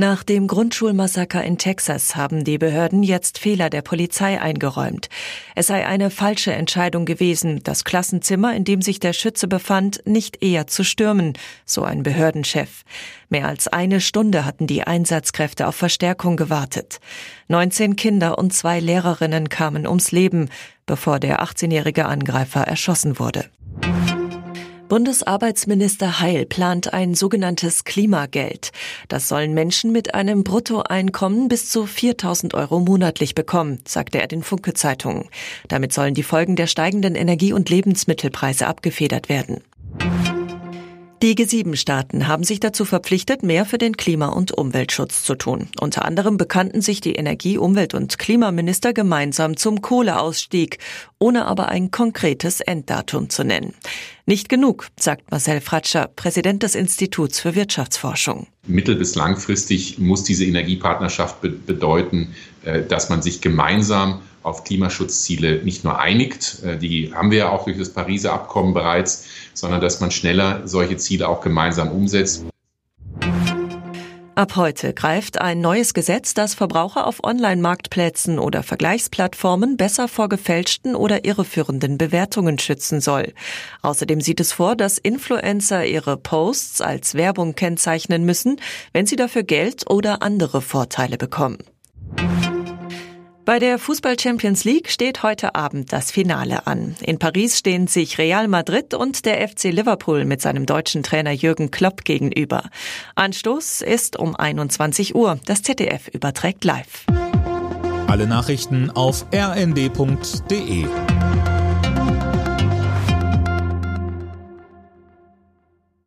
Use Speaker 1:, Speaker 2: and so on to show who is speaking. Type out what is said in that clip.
Speaker 1: Nach dem Grundschulmassaker in Texas haben die Behörden jetzt Fehler der Polizei eingeräumt. Es sei eine falsche Entscheidung gewesen, das Klassenzimmer, in dem sich der Schütze befand, nicht eher zu stürmen, so ein Behördenchef. Mehr als eine Stunde hatten die Einsatzkräfte auf Verstärkung gewartet. 19 Kinder und zwei Lehrerinnen kamen ums Leben, bevor der 18-jährige Angreifer erschossen wurde. Bundesarbeitsminister Heil plant ein sogenanntes Klimageld. Das sollen Menschen mit einem Bruttoeinkommen bis zu 4000 Euro monatlich bekommen, sagte er den Funke Zeitungen. Damit sollen die Folgen der steigenden Energie- und Lebensmittelpreise abgefedert werden. Die G7-Staaten haben sich dazu verpflichtet, mehr für den Klima- und Umweltschutz zu tun. Unter anderem bekannten sich die Energie-, Umwelt- und Klimaminister gemeinsam zum Kohleausstieg, ohne aber ein konkretes Enddatum zu nennen. Nicht genug, sagt Marcel Fratscher, Präsident des Instituts für Wirtschaftsforschung.
Speaker 2: Mittel- bis langfristig muss diese Energiepartnerschaft bedeuten, äh, dass man sich gemeinsam auf Klimaschutzziele nicht nur einigt, äh, die haben wir ja auch durch das Pariser Abkommen bereits, sondern dass man schneller solche Ziele auch gemeinsam umsetzt.
Speaker 1: Ab heute greift ein neues Gesetz, das Verbraucher auf Online-Marktplätzen oder Vergleichsplattformen besser vor gefälschten oder irreführenden Bewertungen schützen soll. Außerdem sieht es vor, dass Influencer ihre Posts als Werbung kennzeichnen müssen, wenn sie dafür Geld oder andere Vorteile bekommen. Bei der Fußball Champions League steht heute Abend das Finale an. In Paris stehen sich Real Madrid und der FC Liverpool mit seinem deutschen Trainer Jürgen Klopp gegenüber. Anstoß ist um 21 Uhr. Das ZDF überträgt live.
Speaker 3: Alle Nachrichten auf rnd.de